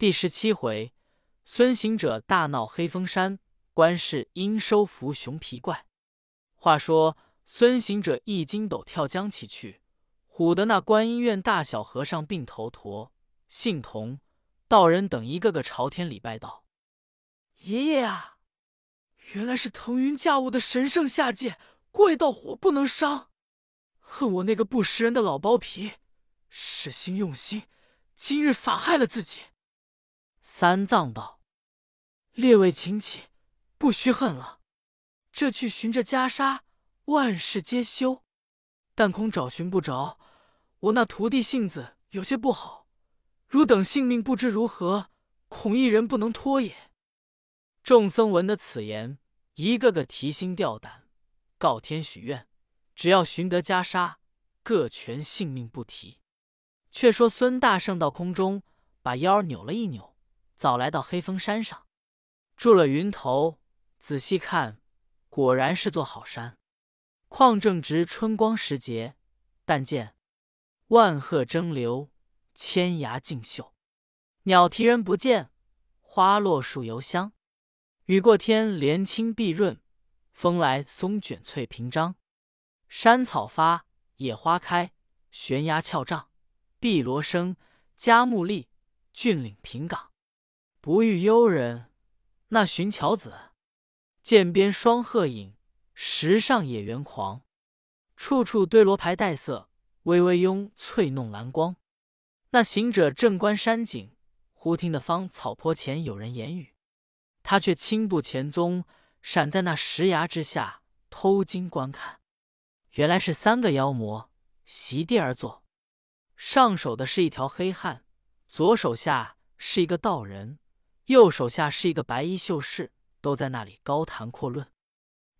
第十七回，孙行者大闹黑风山，观世音收服熊皮怪。话说孙行者一筋斗跳江起去，唬得那观音院大小和尚并头陀、信童、道人等一个个朝天礼拜道：“爷爷啊，原来是腾云驾雾的神圣下界，怪道火不能伤。恨我那个不识人的老包皮，使心用心，今日反害了自己。”三藏道：“列位请起，不须恨了。这去寻着袈裟，万事皆休。但恐找寻不着，我那徒弟性子有些不好，汝等性命不知如何，恐一人不能脱也。”众僧闻得此言，一个个提心吊胆，告天许愿，只要寻得袈裟，各全性命不提。却说孙大圣到空中，把腰扭了一扭。早来到黑风山上，住了云头。仔细看，果然是座好山。况正值春光时节，但见万壑争流，千崖竞秀，鸟啼人不见，花落树犹香。雨过天，莲青碧润；风来，松卷翠屏张。山草发，野花开，悬崖峭嶂，碧螺生，佳木立，峻岭平岗。不遇幽人，那寻巧子；涧边双鹤影，石上野猿狂。处处堆罗牌带色，微微拥翠弄蓝光。那行者正观山景，忽听得方草坡前有人言语，他却轻步前踪，闪在那石崖之下，偷经观看。原来是三个妖魔席地而坐，上手的是一条黑汉，左手下是一个道人。右手下是一个白衣秀士，都在那里高谈阔论，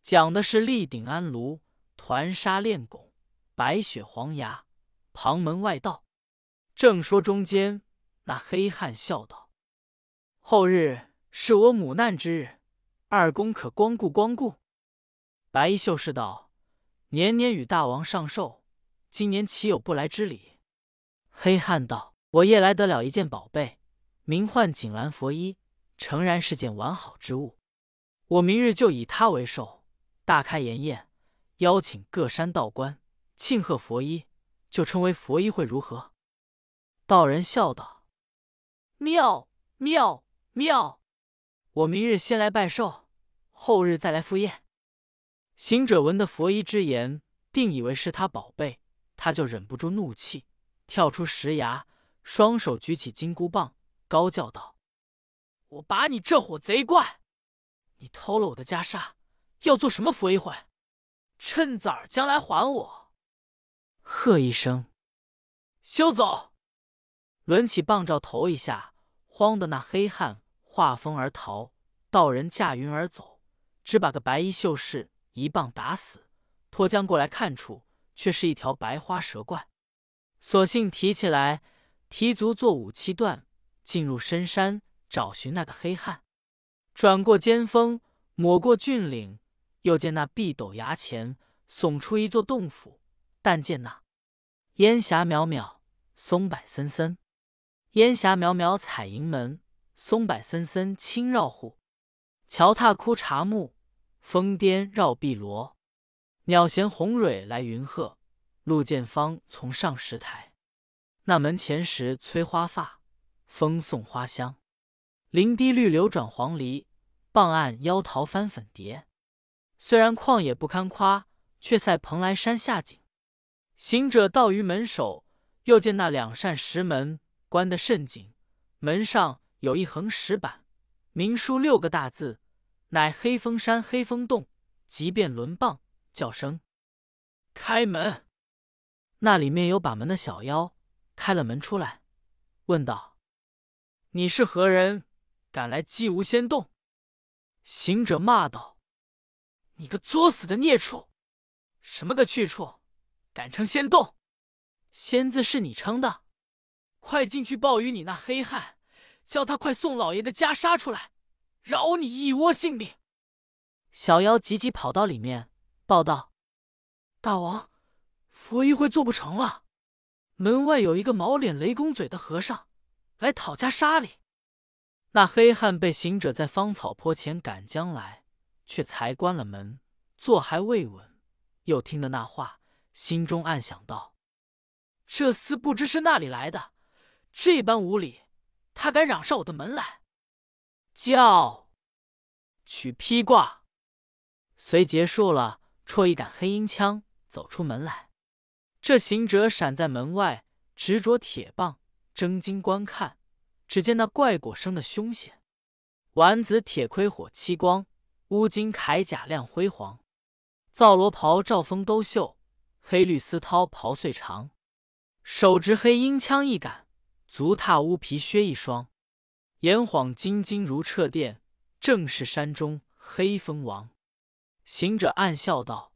讲的是立鼎安炉、团沙炼汞、白雪黄牙、旁门外道。正说中间，那黑汉笑道：“后日是我母难之日，二公可光顾光顾。”白衣秀士道：“年年与大王上寿，今年岂有不来之理？”黑汉道：“我夜来得了一件宝贝，名唤锦兰佛衣。”诚然是件完好之物，我明日就以它为寿，大开筵宴，邀请各山道观庆贺佛衣，就称为佛衣会，如何？道人笑道：“妙妙妙！我明日先来拜寿，后日再来赴宴。”行者闻得佛衣之言，定以为是他宝贝，他就忍不住怒气，跳出石崖，双手举起金箍棒，高叫道。我把你这伙贼怪！你偷了我的袈裟，要做什么佛衣会？趁早将来还我！喝一声，休走！抡起棒照头一下，慌的那黑汉化风而逃，道人驾云而走，只把个白衣秀士一棒打死。脱缰过来看处，却是一条白花蛇怪。索性提起来，提足做武器段，进入深山。找寻那个黑汉，转过尖峰，抹过峻岭，又见那碧斗崖前耸出一座洞府。但见那烟霞渺渺，松柏森森；烟霞渺渺彩盈门，松柏森森青绕户。桥踏枯茶木，峰巅绕碧罗。鸟衔红蕊来云鹤，路见芳从上石台。那门前时催花发，风送花香。林滴绿柳转黄鹂，傍岸妖桃翻粉蝶。虽然旷野不堪夸，却赛蓬莱山下景。行者到于门首，又见那两扇石门关得甚紧，门上有一横石板，明书六个大字，乃“黑风山黑风洞”。即便轮棒叫声“开门”，那里面有把门的小妖开了门出来，问道：“你是何人？”敢来击无仙洞！行者骂道：“你个作死的孽畜！什么个去处？敢称仙洞？仙字是你称的？快进去报与你那黑汉，叫他快送老爷的袈裟出来，饶你一窝性命！”小妖急急跑到里面，报道：“大王，佛衣会做不成了，门外有一个毛脸雷公嘴的和尚来讨袈裟哩。”那黑汉被行者在芳草坡前赶将来，却才关了门，坐还未稳，又听得那话，心中暗想道：“这厮不知是那里来的，这般无礼，他敢嚷上我的门来！”叫取披挂，随结束了，戳一杆黑缨枪，走出门来。这行者闪在门外，执着铁棒，睁睛观看。只见那怪果生的凶险，丸子铁盔火漆光，乌金铠甲亮辉煌，皂罗袍罩风兜袖，黑绿丝绦袍穗长，手执黑鹰枪一杆，足踏乌皮靴一双，眼晃金睛如掣电，正是山中黑风王。行者暗笑道：“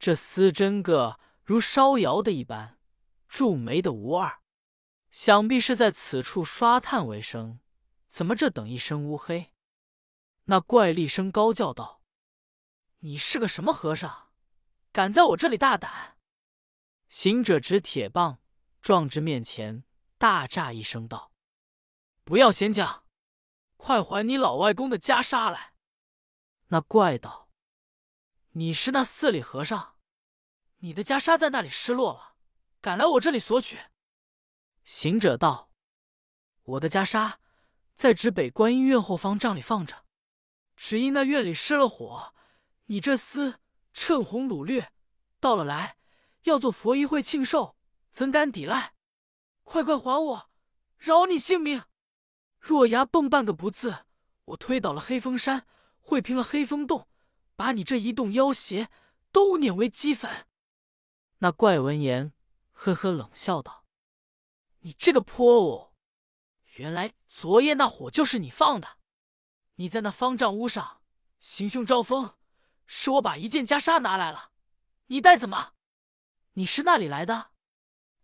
这厮真个如烧窑的一般，铸煤的无二。”想必是在此处刷炭为生，怎么这等一身乌黑？那怪厉声高叫道：“你是个什么和尚，敢在我这里大胆？”行者执铁棒撞至面前，大诈一声道：“不要闲讲，快还你老外公的袈裟来！”那怪道：“你是那寺里和尚，你的袈裟在那里失落了，敢来我这里索取？”行者道：“我的袈裟在指北观音院后方帐里放着，只因那院里失了火，你这厮趁红掳掠，到了来要做佛衣会庆寿，怎敢抵赖？快快还我，饶你性命！若牙蹦半个不字，我推倒了黑风山，会平了黑风洞，把你这一洞妖邪都碾为齑粉。”那怪闻言，呵呵冷笑道。你这个泼物！原来昨夜那火就是你放的。你在那方丈屋上行凶招风，是我把一件袈裟拿来了。你带怎么？你是那里来的？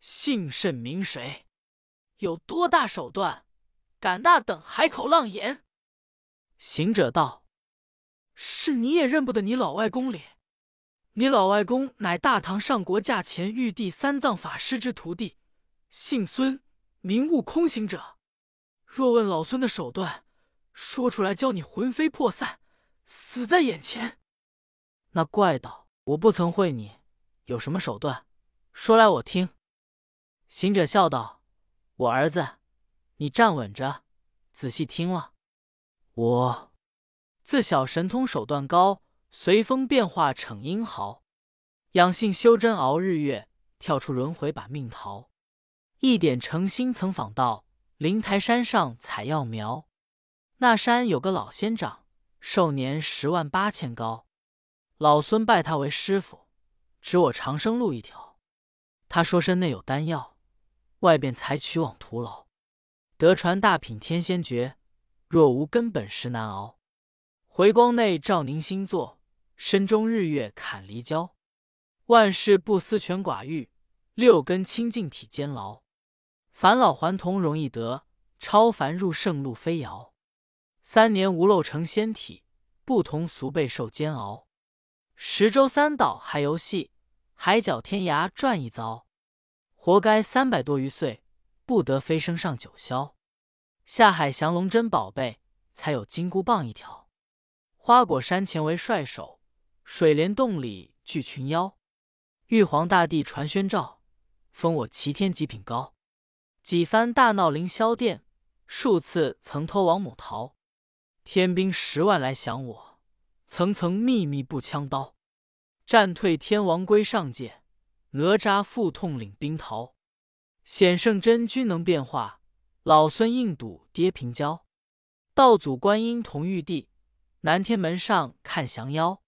姓甚名谁？有多大手段，敢那等海口浪言？行者道：“是你也认不得你老外公哩？你老外公乃大唐上国驾前玉帝三藏法师之徒弟。”姓孙，名悟空行者。若问老孙的手段，说出来，教你魂飞魄散，死在眼前。那怪道：“我不曾会你，有什么手段，说来我听。”行者笑道：“我儿子，你站稳着，仔细听了。我自小神通手段高，随风变化逞英豪，养性修真熬日月，跳出轮回把命逃。”一点诚心曾访到灵台山上采药苗，那山有个老仙长，寿年十万八千高。老孙拜他为师傅，指我长生路一条。他说身内有丹药，外边采取往徒劳。得传大品天仙诀，若无根本实难熬。回光内照凝星座，身中日月砍离焦。万事不思权寡欲，六根清净体坚牢。返老还童容易得，超凡入圣路非遥。三年无漏成仙体，不同俗辈受煎熬。十洲三岛还游戏，海角天涯转一遭。活该三百多余岁，不得飞升上九霄。下海降龙真宝贝，才有金箍棒一条。花果山前为帅首，水帘洞里聚群妖。玉皇大帝传宣诏，封我齐天极品高。几番大闹凌霄殿，数次曾偷王母桃，天兵十万来降我，层层密密布枪刀。战退天王归上界，哪吒腹痛领兵逃。显圣真君能变化，老孙硬赌跌平交。道祖观音同玉帝，南天门上看降妖，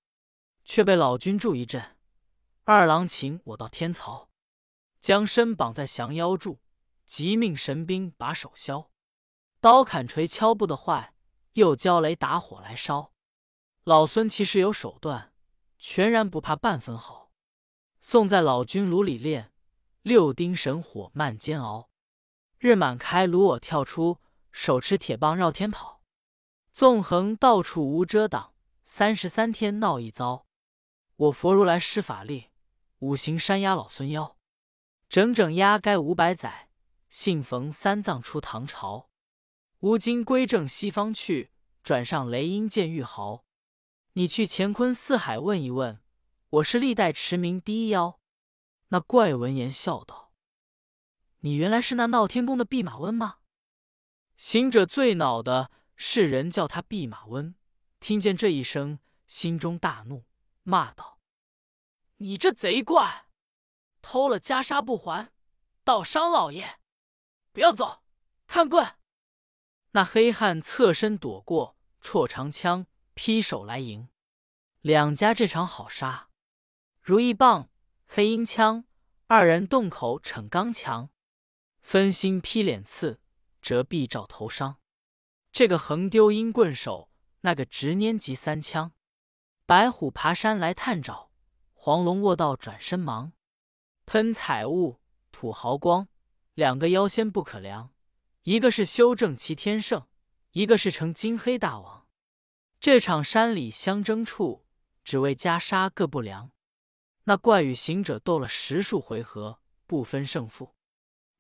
却被老君助一阵。二郎请我到天曹，将身绑在降妖柱。即命神兵把手削，刀砍锤敲不得坏，又教雷打火来烧。老孙其实有手段，全然不怕半分毫。送在老君炉里炼，六丁神火慢煎熬。日满开炉我跳出，手持铁棒绕天跑。纵横到处无遮挡，三十三天闹一遭。我佛如来施法力，五行山压老孙腰，整整压该五百载。幸逢三藏出唐朝，吾今归正西方去，转上雷音见玉毫。你去乾坤四海问一问，我是历代驰名第一妖。”那怪闻言笑道：“你原来是那闹天宫的弼马温吗？”行者最恼的是人叫他弼马温，听见这一声，心中大怒，骂道：“你这贼怪，偷了袈裟不还，倒伤老爷！不要走，看棍！”那黑汉侧身躲过，绰长枪劈手来迎，两家这场好杀，如意棒、黑鹰枪，二人洞口逞刚强，分心劈脸刺，折臂照头伤。这个横丢鹰棍手，那个直拈急三枪。白虎爬山来探爪，黄龙卧道转身忙。喷彩雾，吐毫光，两个妖仙不可量。一个是修正齐天圣，一个是成金黑大王。这场山里相争处，只为袈裟各不良。那怪与行者斗了十数回合，不分胜负。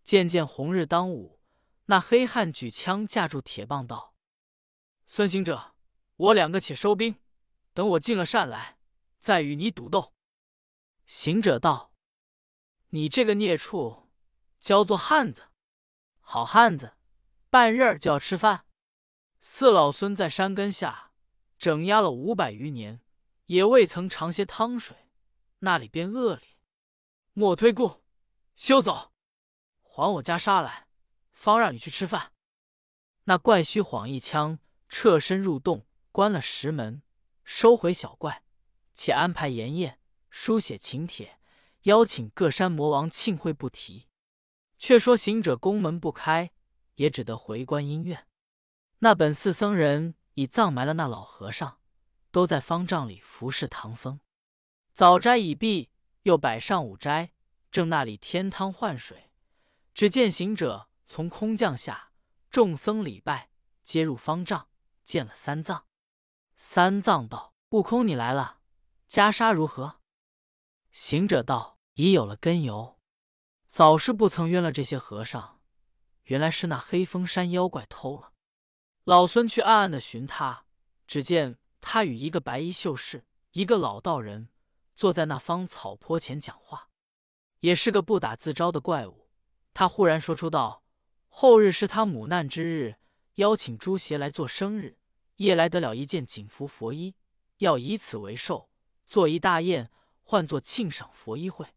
渐渐红日当午，那黑汉举枪架住铁棒道：“孙行者，我两个且收兵，等我进了山来，再与你赌斗。”行者道：“你这个孽畜，叫做汉子。”好汉子，半日就要吃饭。四老孙在山根下整压了五百余年，也未曾尝些汤水，那里边恶劣。莫推故，休走，还我袈裟来，方让你去吃饭。那怪虚晃一枪，侧身入洞，关了石门，收回小怪，且安排筵宴，书写请帖，邀请各山魔王庆会，不提。却说行者宫门不开，也只得回观音院。那本寺僧人已葬埋了那老和尚，都在方丈里服侍唐僧。早斋已毕，又摆上午斋，正那里添汤换水。只见行者从空降下，众僧礼拜，接入方丈，见了三藏。三藏道：“悟空，你来了，袈裟如何？”行者道：“已有了根由。”早是不曾冤了这些和尚，原来是那黑风山妖怪偷了。老孙去暗暗的寻他，只见他与一个白衣秀士、一个老道人坐在那方草坡前讲话，也是个不打自招的怪物。他忽然说出道：“后日是他母难之日，邀请诸邪来做生日，夜来得了一件锦服佛衣，要以此为寿，做一大宴，唤作庆赏佛衣会。”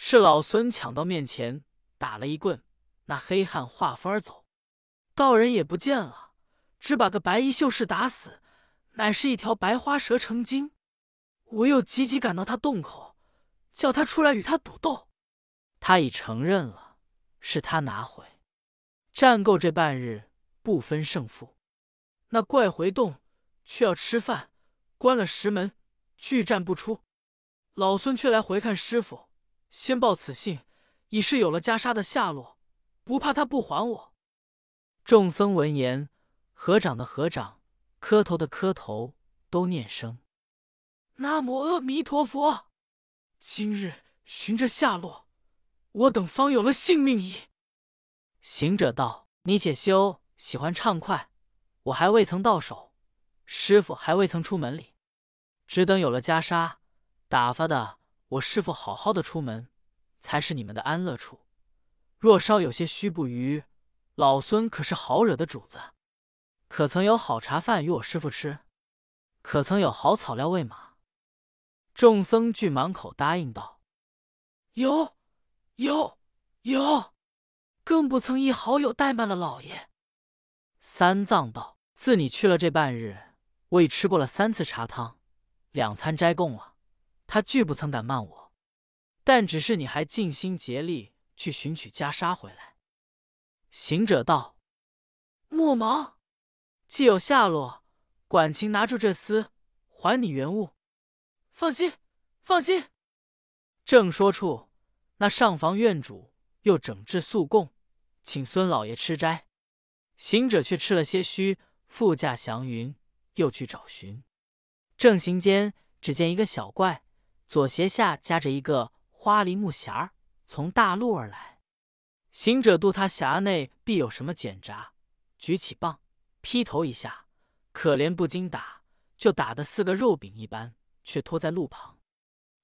是老孙抢到面前，打了一棍，那黑汉化风而走，道人也不见了，只把个白衣秀士打死，乃是一条白花蛇成精。我又急急赶到他洞口，叫他出来与他赌斗，他已承认了，是他拿回。战够这半日，不分胜负。那怪回洞，却要吃饭，关了石门，拒战不出。老孙却来回看师傅。先报此信，已是有了袈裟的下落，不怕他不还我。众僧闻言，合掌的合掌，磕头的磕头，都念声：“南无阿弥陀佛。”今日寻着下落，我等方有了性命矣。行者道：“你且休，喜欢畅快，我还未曾到手，师傅还未曾出门里，只等有了袈裟，打发的。”我师傅好好的出门，才是你们的安乐处。若稍有些虚不余，老孙可是好惹的主子。可曾有好茶饭与我师傅吃？可曾有好草料喂马？众僧俱满口答应道：“有，有，有。更不曾一好友怠慢了老爷。”三藏道：“自你去了这半日，我已吃过了三次茶汤，两餐斋供了。”他拒不曾敢慢我，但只是你还尽心竭力去寻取袈裟回来。行者道：“莫忙，既有下落，管情拿住这厮，还你原物。放心，放心。”正说处，那上房院主又整治素供，请孙老爷吃斋。行者却吃了些虚，副驾祥云，又去找寻。正行间，只见一个小怪。左鞋下夹着一个花梨木匣儿，从大路而来。行者度他匣内必有什么检查，举起棒，劈头一下，可怜不经打，就打得似个肉饼一般，却拖在路旁。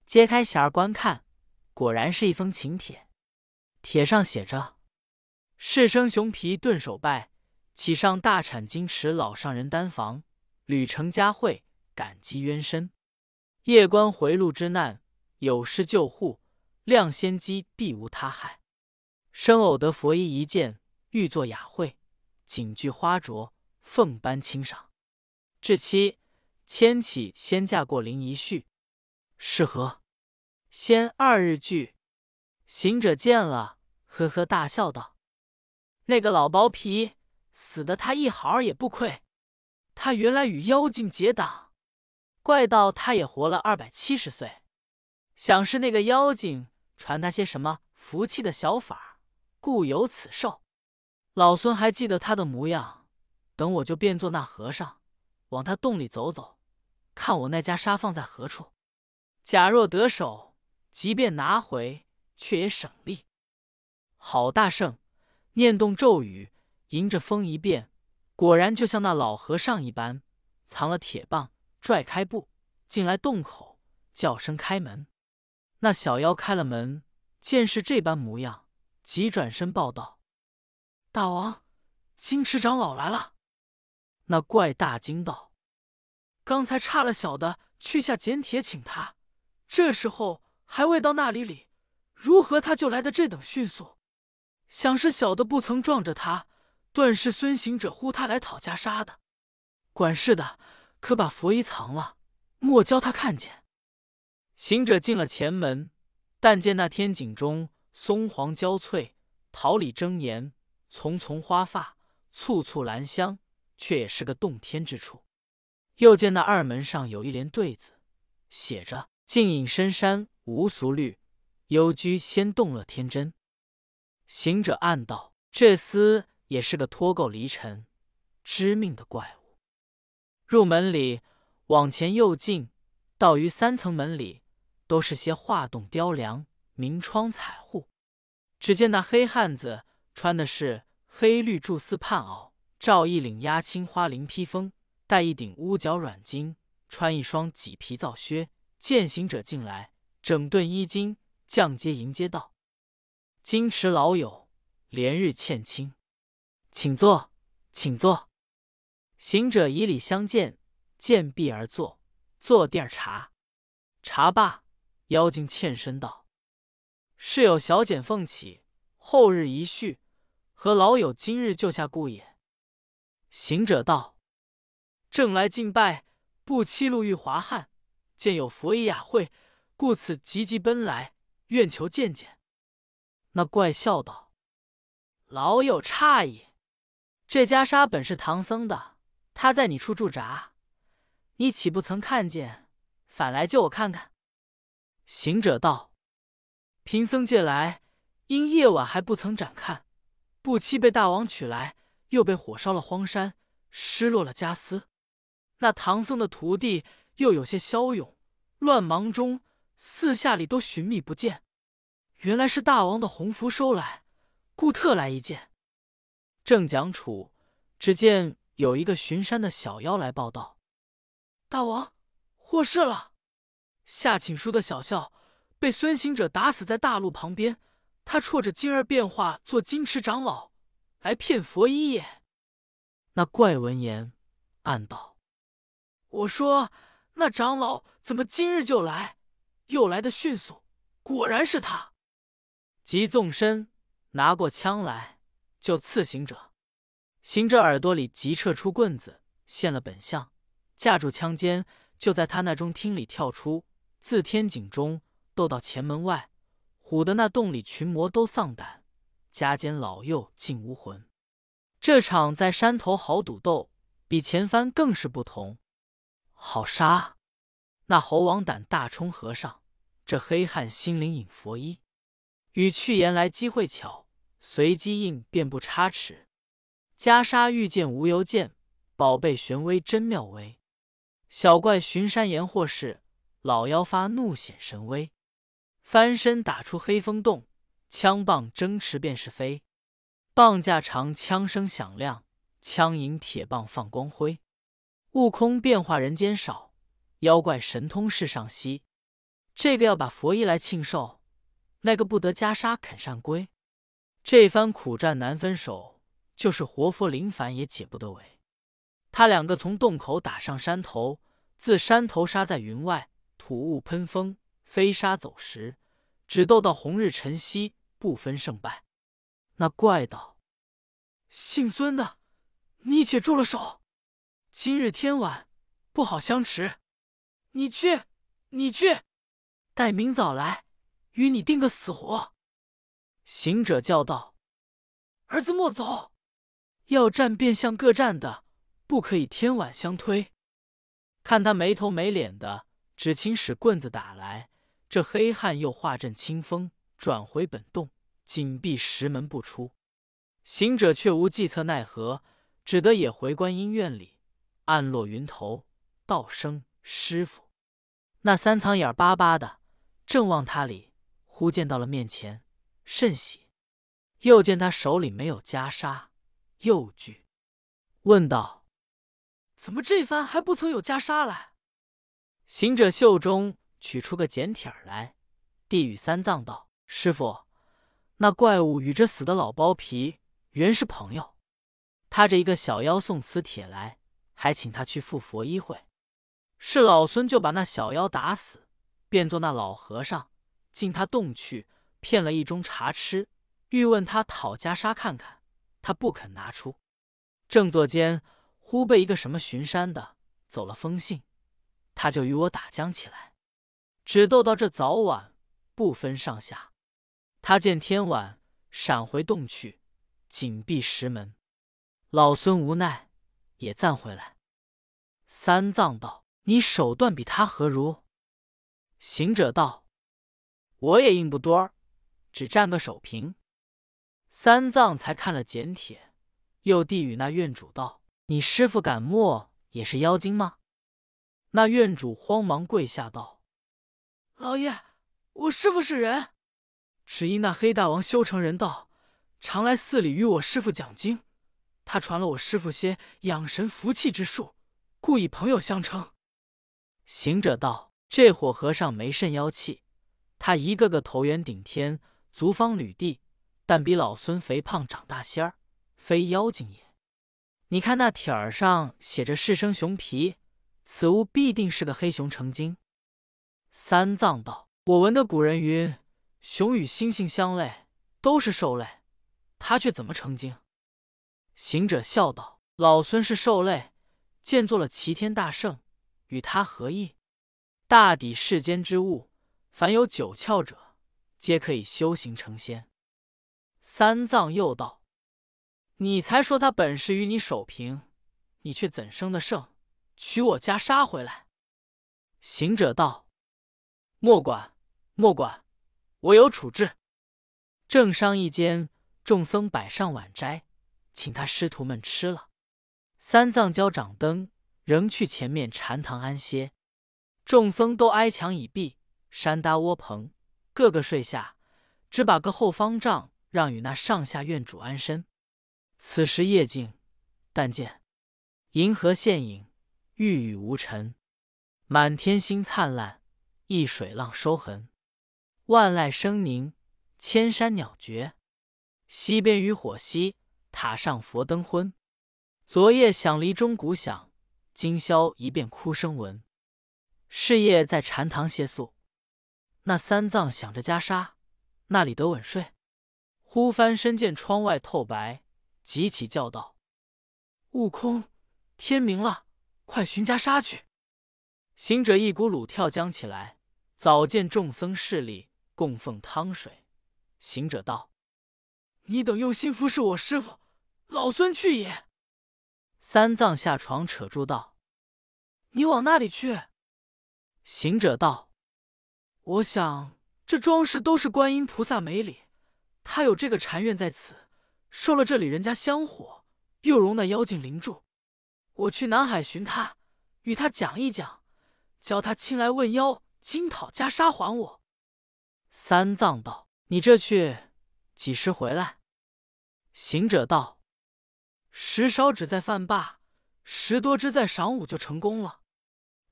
揭开匣儿观看，果然是一封请帖，帖上写着：“世生熊皮顿首拜，启上大产金池老上人丹房，屡成佳慧，感激冤深。夜观回路之难，有事救护，亮先机必无他害。生偶得佛衣一件，欲作雅会，锦具花镯，奉颁欣赏。至期，千起先嫁过灵一序。”是何？先二日聚，行者见了，呵呵大笑道：“那个老薄皮，死的他一毫也不亏。他原来与妖精结党，怪道他也活了二百七十岁。想是那个妖精传他些什么福气的小法，故有此寿。老孙还记得他的模样，等我就变作那和尚，往他洞里走走，看我那袈裟放在何处。”假若得手，即便拿回，却也省力。好大圣，念动咒语，迎着风一变，果然就像那老和尚一般，藏了铁棒，拽开布，进来洞口，叫声开门。那小妖开了门，见是这般模样，急转身报道：“大王，金池长老来了。”那怪大惊道：“刚才差了小的去下捡帖请他。”这时候还未到那里里，如何他就来的这等迅速？想是小的不曾撞着他，断是孙行者呼他来讨袈裟的。管事的，可把佛衣藏了，莫教他看见。行者进了前门，但见那天井中松黄交翠，桃李争妍，丛丛花发，簇簇兰香，却也是个洞天之处。又见那二门上有一联对子，写着。静隐深山无俗虑，幽居仙洞乐天真。行者暗道：这厮也是个脱垢离尘、知命的怪物。入门里往前又进，到于三层门里，都是些画栋雕梁、明窗彩户。只见那黑汉子穿的是黑绿柱丝畔袄，罩一领压青花绫披风，戴一顶乌角软巾，穿一双麂皮皂靴。见行者进来，整顿衣襟，降阶迎接道：“金池老友，连日欠亲，请坐，请坐。”行者以礼相见，见壁而坐，坐地儿茶。茶罢，妖精欠身道：“是有小简奉起，后日一叙，和老友今日救下故也。”行者道：“正来敬拜，不期路遇华汉。”见有佛衣雅会，故此急急奔来，愿求见见。那怪笑道：“老友诧异，这袈裟本是唐僧的，他在你处驻扎，你岂不曾看见，反来救我看看？”行者道：“贫僧借来，因夜晚还不曾展看，不期被大王取来，又被火烧了荒山，失落了家私。那唐僧的徒弟又有些骁勇。”乱忙中，四下里都寻觅不见，原来是大王的洪福收来，故特来一见。正讲处，只见有一个巡山的小妖来报道：“大王，祸事了！下请书的小校被孙行者打死在大路旁边，他戳着金儿变化做金池长老，来骗佛衣也。”那怪闻言，暗道：“我说。”那长老怎么今日就来？又来的迅速，果然是他。即纵身拿过枪来，就刺行者。行者耳朵里急撤出棍子，现了本相，架住枪尖，就在他那中厅里跳出，自天井中斗到前门外，唬得那洞里群魔都丧胆，家间老幼尽无魂。这场在山头好赌斗，比前番更是不同。好杀！那猴王胆大冲和尚，这黑汉心灵隐佛衣，与去言来机会巧，随机应便不差池。袈裟遇见无由见，宝贝玄微真妙微。小怪巡山言祸事，老妖发怒显神威。翻身打出黑风洞，枪棒争持便是飞。棒架长，枪声响亮，枪影铁棒放光辉。悟空变化人间少，妖怪神通世上稀。这个要把佛衣来庆寿，那个不得袈裟肯善归。这番苦战难分手，就是活佛林凡也解不得围。他两个从洞口打上山头，自山头杀在云外，吐雾喷风，飞沙走石，只斗到红日晨曦，不分胜败。那怪道：“姓孙的，你且住了手，今日天晚不好相持。你去，你去，待明早来，与你定个死活。”行者叫道：“儿子莫走，要战便向各战的。”不可以天晚相推。看他没头没脸的，只请使棍子打来。这黑汉又化阵清风，转回本洞，紧闭石门不出。行者却无计策奈何，只得也回观音院里，暗落云头，道声师傅。那三苍眼巴巴的，正望他里，忽见到了面前，甚喜。又见他手里没有袈裟，又惧，问道。怎么这番还不曾有袈裟来？行者袖中取出个简帖来，递与三藏道：“师傅，那怪物与这死的老包皮原是朋友，他这一个小妖送此帖来，还请他去赴佛医会。是老孙就把那小妖打死，变作那老和尚进他洞去，骗了一盅茶吃，欲问他讨袈裟看看，他不肯拿出。正坐间。”忽被一个什么巡山的走了封信，他就与我打将起来，只斗到这早晚不分上下。他见天晚，闪回洞去，紧闭石门。老孙无奈，也暂回来。三藏道：“你手段比他何如？”行者道：“我也硬不多儿，只占个手平。”三藏才看了简帖，又递与那院主道。你师傅敢墨也是妖精吗？那院主慌忙跪下道：“老爷，我师傅是人，只因那黑大王修成人道，常来寺里与我师傅讲经。他传了我师傅些养神服气之术，故以朋友相称。”行者道：“这伙和尚没甚妖气，他一个个头圆顶天，足方履地，但比老孙肥胖长大些儿，非妖精也。”你看那帖儿上写着“是生熊皮”，此物必定是个黑熊成精。三藏道：“我闻得古人云，熊与猩猩相类，都是兽类，他却怎么成精？”行者笑道：“老孙是兽类，见做了齐天大圣，与他何异？大抵世间之物，凡有九窍者，皆可以修行成仙。”三藏又道。你才说他本事与你守平，你却怎生的圣？取我袈裟回来。行者道：“莫管，莫管，我有处置。”正商议间，众僧摆上晚斋，请他师徒们吃了。三藏交掌灯，仍去前面禅堂安歇。众僧都挨墙倚壁，山搭窝棚，个个睡下，只把个后方帐让与那上下院主安身。此时夜静，但见银河现影，玉宇无尘，满天星灿烂，一水浪收痕，万籁声凝，千山鸟绝。西边渔火熄，塔上佛灯昏。昨夜响离钟鼓响，今宵一遍哭声闻。是夜在禅堂歇宿，那三藏想着袈裟，那里得稳睡？忽翻身见窗外透白。急起叫道：“悟空，天明了，快寻袈裟去！”行者一股鲁跳将起来，早见众僧势力供奉汤水。行者道：“你等用心服侍我师傅，老孙去也。”三藏下床扯住道：“你往那里去？”行者道：“我想这装饰都是观音菩萨美里，他有这个禅院在此。”受了这里人家香火，又容那妖精灵住。我去南海寻他，与他讲一讲，教他亲来问妖，今讨袈裟还我。三藏道：“你这去几时回来？”行者道：“时少只在饭罢，时多只在晌午就成功了。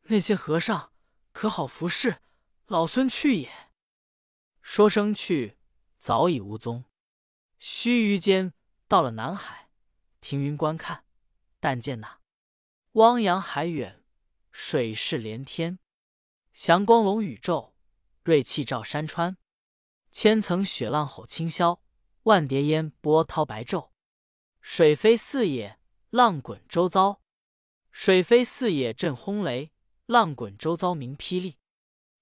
那些和尚可好服侍？老孙去也。”说声去，早已无踪。须臾间到了南海，停云观看，但见那汪洋海远，水势连天，祥光笼宇宙，瑞气照山川。千层雪浪吼清霄，万叠烟波涛白昼。水飞四野，浪滚周遭；水飞四野震轰雷，浪滚周遭鸣霹雳。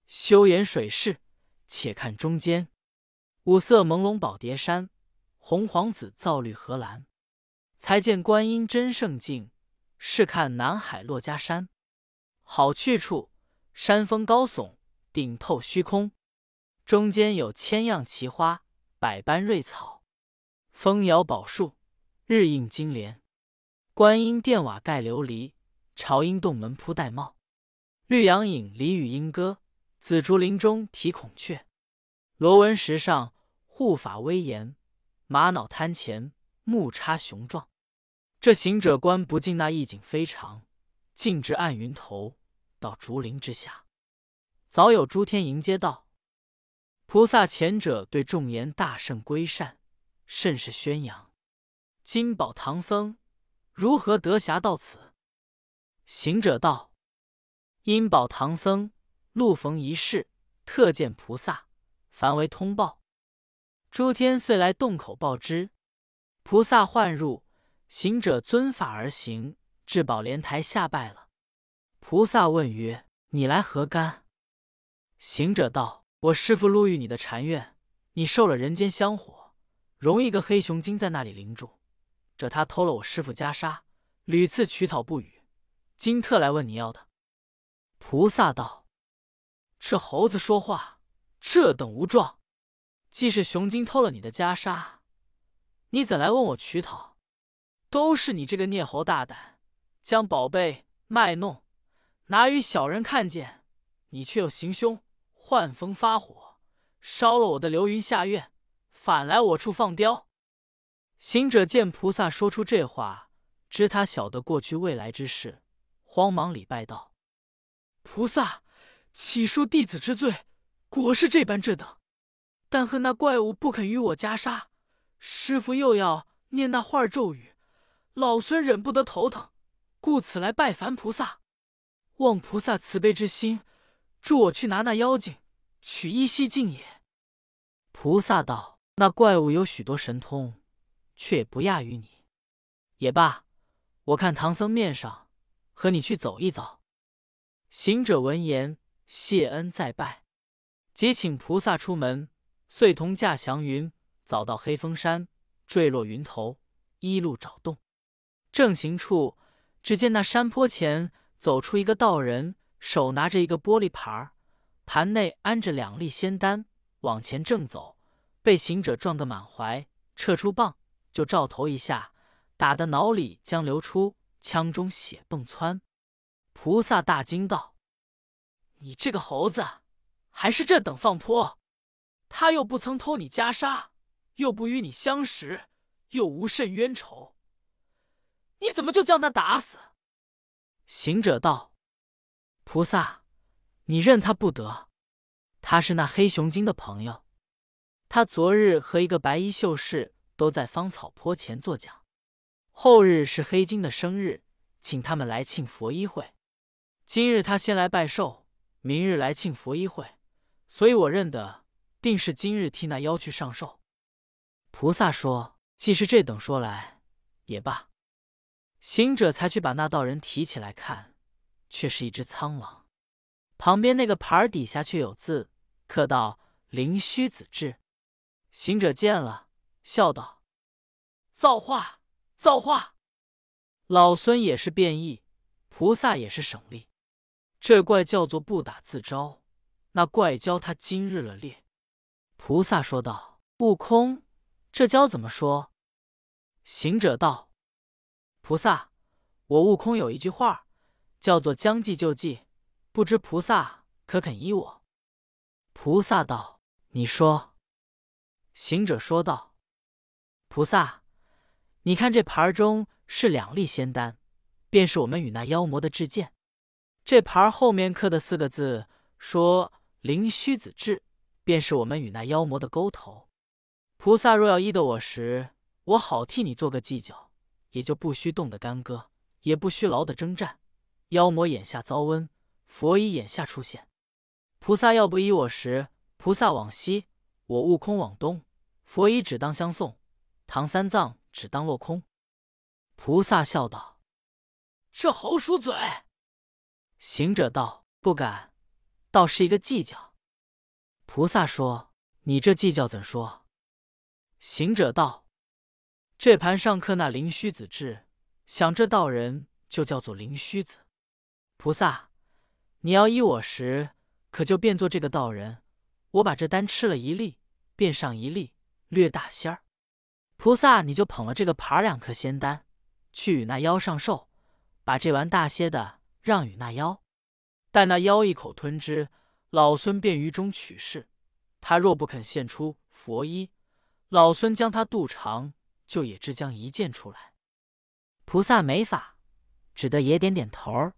休言水势，且看中间。五色朦胧宝叠山，红黄紫皂绿荷兰。才见观音真圣境，试看南海落家山。好去处，山峰高耸，顶透虚空。中间有千样奇花，百般瑞草，风摇宝树，日映金莲。观音殿瓦盖琉璃，朝音洞门铺玳瑁。绿杨影鲤语莺歌，紫竹林中啼孔雀。螺纹石上护法威严，玛瑙滩前木叉雄壮。这行者观不尽那意境非常，径直暗云头，到竹林之下，早有诸天迎接道。菩萨前者对众言大圣归善，甚是宣扬。金宝唐僧如何得暇到此？行者道：因宝唐僧路逢一事，特见菩萨，凡为通报。诸天遂来洞口报之。菩萨唤入，行者遵法而行，至宝莲台下拜了。菩萨问曰：“你来何干？”行者道。我师父路遇你的禅院，你受了人间香火，容一个黑熊精在那里灵住。这他偷了我师父袈裟，屡次取讨不语，今特来问你要的。菩萨道：“这猴子说话，这等无状。既是熊精偷了你的袈裟，你怎来问我取讨？都是你这个孽猴大胆，将宝贝卖弄，拿与小人看见，你却又行凶。”换风发火，烧了我的流云下院，反来我处放刁。行者见菩萨说出这话，知他晓得过去未来之事，慌忙礼拜道：“菩萨，起恕弟子之罪，果是这般这等。但恨那怪物不肯与我袈裟，师傅又要念那画咒语，老孙忍不得头疼，故此来拜凡菩萨，望菩萨慈悲之心。”助我去拿那妖精，取依稀镜也。菩萨道：“那怪物有许多神通，却也不亚于你。也罢，我看唐僧面上，和你去走一遭。”行者闻言，谢恩再拜，即请菩萨出门，遂同驾祥云，早到黑风山，坠落云头，一路找洞。正行处，只见那山坡前走出一个道人。手拿着一个玻璃盘儿，盘内安着两粒仙丹，往前正走，被行者撞个满怀，撤出棒就照头一下，打得脑里浆流出，腔中血迸窜。菩萨大惊道：“你这个猴子，还是这等放泼！他又不曾偷你袈裟，又不与你相识，又无甚冤仇，你怎么就将他打死？”行者道。菩萨，你认他不得。他是那黑熊精的朋友。他昨日和一个白衣秀士都在芳草坡前作讲。后日是黑精的生日，请他们来庆佛衣会。今日他先来拜寿，明日来庆佛衣会，所以我认得，定是今日替那妖去上寿。菩萨说：“既是这等说来，也罢。”行者才去把那道人提起来看。却是一只苍狼，旁边那个牌儿底下却有字，刻道“灵虚子志”。行者见了，笑道：“造化，造化！老孙也是变异，菩萨也是省力。这怪叫做不打自招，那怪教他今日了猎。”菩萨说道：“悟空，这教怎么说？”行者道：“菩萨，我悟空有一句话。”叫做将计就计，不知菩萨可肯依我？菩萨道：“你说。”行者说道：“菩萨，你看这盘中是两粒仙丹，便是我们与那妖魔的至见。这盘后面刻的四个字说‘灵虚子至’，便是我们与那妖魔的沟头。菩萨若要医得我时，我好替你做个计较，也就不需动得干戈，也不需劳得征战。妖魔眼下遭瘟，佛医眼下出现。菩萨要不依我时，菩萨往西，我悟空往东，佛医只当相送，唐三藏只当落空。菩萨笑道：“这猴鼠嘴。”行者道：“不敢，倒是一个计较。”菩萨说：“你这计较怎说？”行者道：“这盘上刻那灵虚子志，想这道人就叫做灵虚子。菩萨，你要依我时，可就变作这个道人。我把这丹吃了一粒，变上一粒，略大仙儿。菩萨，你就捧了这个盘两颗仙丹，去与那妖上寿，把这丸大些的。”让与那妖，待那妖一口吞之，老孙便于中取势。他若不肯现出佛衣，老孙将他肚肠就也只将一剑出来。菩萨没法，只得也点点头儿。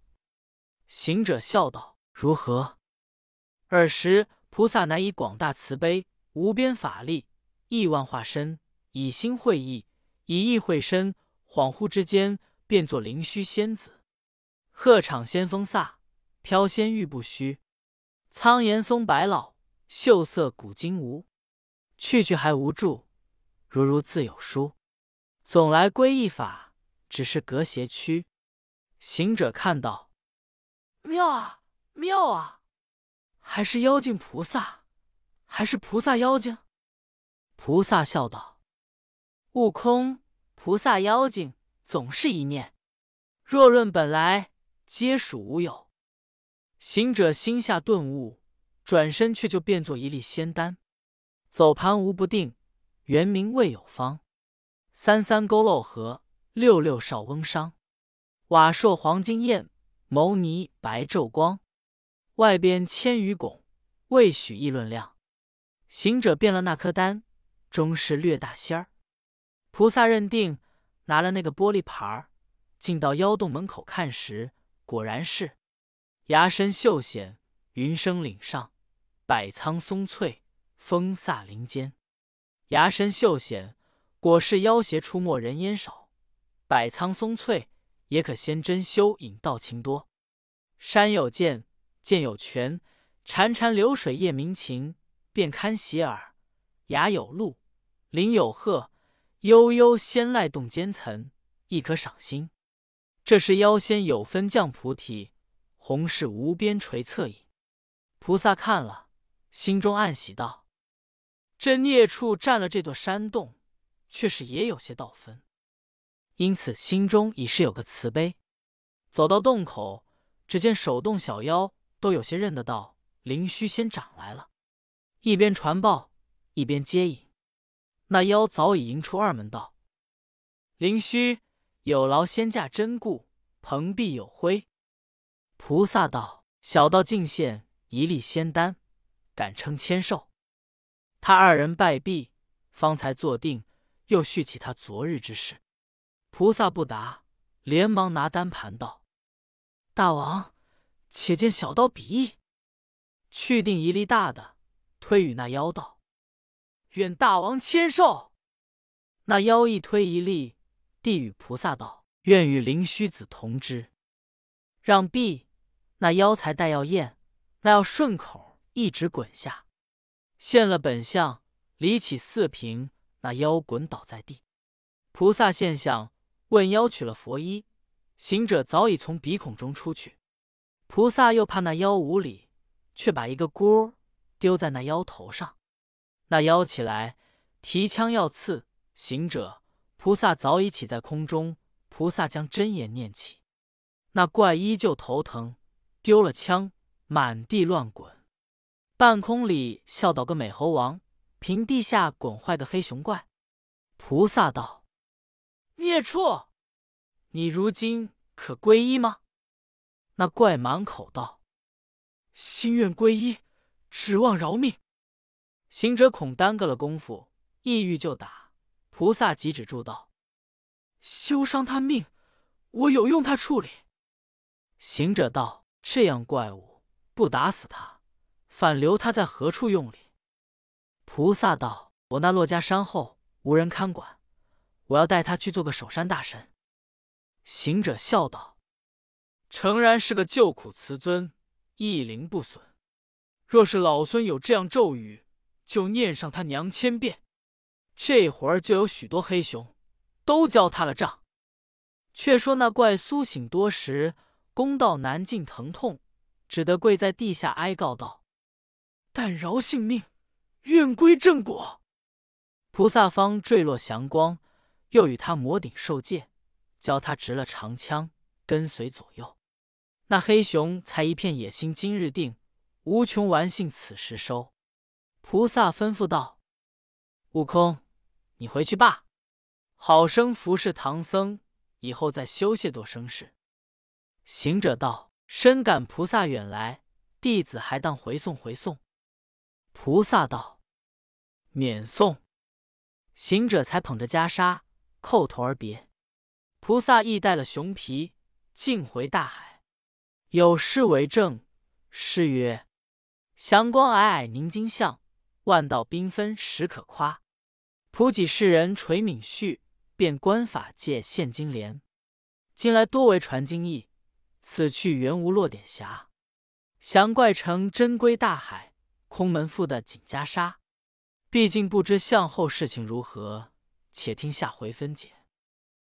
行者笑道：“如何？”尔时菩萨乃以广大慈悲、无边法力、亿万化身，以心会意，以意会身，恍惚之间，变作灵虚仙子。鹤氅仙风飒，飘仙玉不虚。苍岩松白老，秀色古今无。去去还无住，如如自有书。总来归一法，只是隔邪区。行者看到，妙啊妙啊！还是妖精菩萨，还是菩萨妖精？菩萨笑道：“悟空，菩萨妖精总是一念。若论本来。”皆属无有。行者心下顿悟，转身却就变作一粒仙丹，走盘无不定，原名未有方。三三勾漏合，六六少翁商。瓦烁黄金焰，牟尼白昼光。外边千余拱，未许议论量。行者变了那颗丹，终是略大仙儿。菩萨认定，拿了那个玻璃盘儿，进到妖洞门口看时。果然是，崖深秀险，云生岭上，百苍松翠，风飒林间。崖深秀险，果是妖邪出没，人烟少；百苍松翠，也可先真修引道情多。山有涧，涧有泉，潺潺流水夜鸣琴，便堪洗耳；崖有鹿，林有鹤，悠悠仙籁动间层，亦可赏心。这是妖仙有分降菩提，弘是无边垂侧矣。菩萨看了，心中暗喜道：“这孽畜占了这座山洞，却是也有些道分。”因此心中已是有个慈悲。走到洞口，只见手动小妖都有些认得到灵虚仙长来了，一边传报，一边接引。那妖早已迎出二门道：“灵虚。”有劳仙驾真故，蓬荜有辉。菩萨道：“小道敬献一粒仙丹，敢称千寿。”他二人拜毕，方才坐定，又叙起他昨日之事。菩萨不答，连忙拿丹盘道：“大王，且见小道比翼。”去定一粒大的，推与那妖道：“愿大王千寿。”那妖一推一粒。地与菩萨道：“愿与灵虚子同之。”让毕，那妖才待要咽，那要顺口一直滚下，现了本相，离起四平，那妖滚倒在地。菩萨现象，问妖取了佛衣，行者早已从鼻孔中出去。菩萨又怕那妖无礼，却把一个锅丢在那妖头上。那妖起来，提枪要刺行者。菩萨早已起在空中，菩萨将真言念起，那怪依旧头疼，丢了枪，满地乱滚。半空里笑倒个美猴王，平地下滚坏个黑熊怪。菩萨道：“孽畜，你如今可皈依吗？”那怪满口道：“心愿皈依，指望饶命。”行者恐耽搁了功夫，意欲就打。菩萨即止住道：“休伤他命，我有用他处理。行者道：“这样怪物，不打死他，反留他在何处用力？”菩萨道：“我那珞珈山后无人看管，我要带他去做个守山大神。”行者笑道：“诚然是个救苦慈尊，一灵不损。若是老孙有这样咒语，就念上他娘千遍。这会儿就有许多黑熊，都交他了账。”却说那怪苏醒多时，公道难尽疼痛，只得跪在地下哀告道：“但饶性命，愿归正果。”菩萨方坠落祥光，又与他摩顶受戒。教他执了长枪，跟随左右。那黑熊才一片野心，今日定，无穷玩性，此时收。菩萨吩咐道：“悟空，你回去罢，好生服侍唐僧，以后再修谢多生事。”行者道：“深感菩萨远来，弟子还当回送回送。”菩萨道：“免送。”行者才捧着袈裟，叩头而别。菩萨亦带了熊皮，径回大海。有诗为证：诗曰：“祥光霭霭凝金像，万道缤纷实可夸。普济世人垂悯序，遍观法界现金莲。近来多为传经义，此去原无落点霞。翔怪成真归大海，空门复的锦袈裟。毕竟不知向后事情如何，且听下回分解。”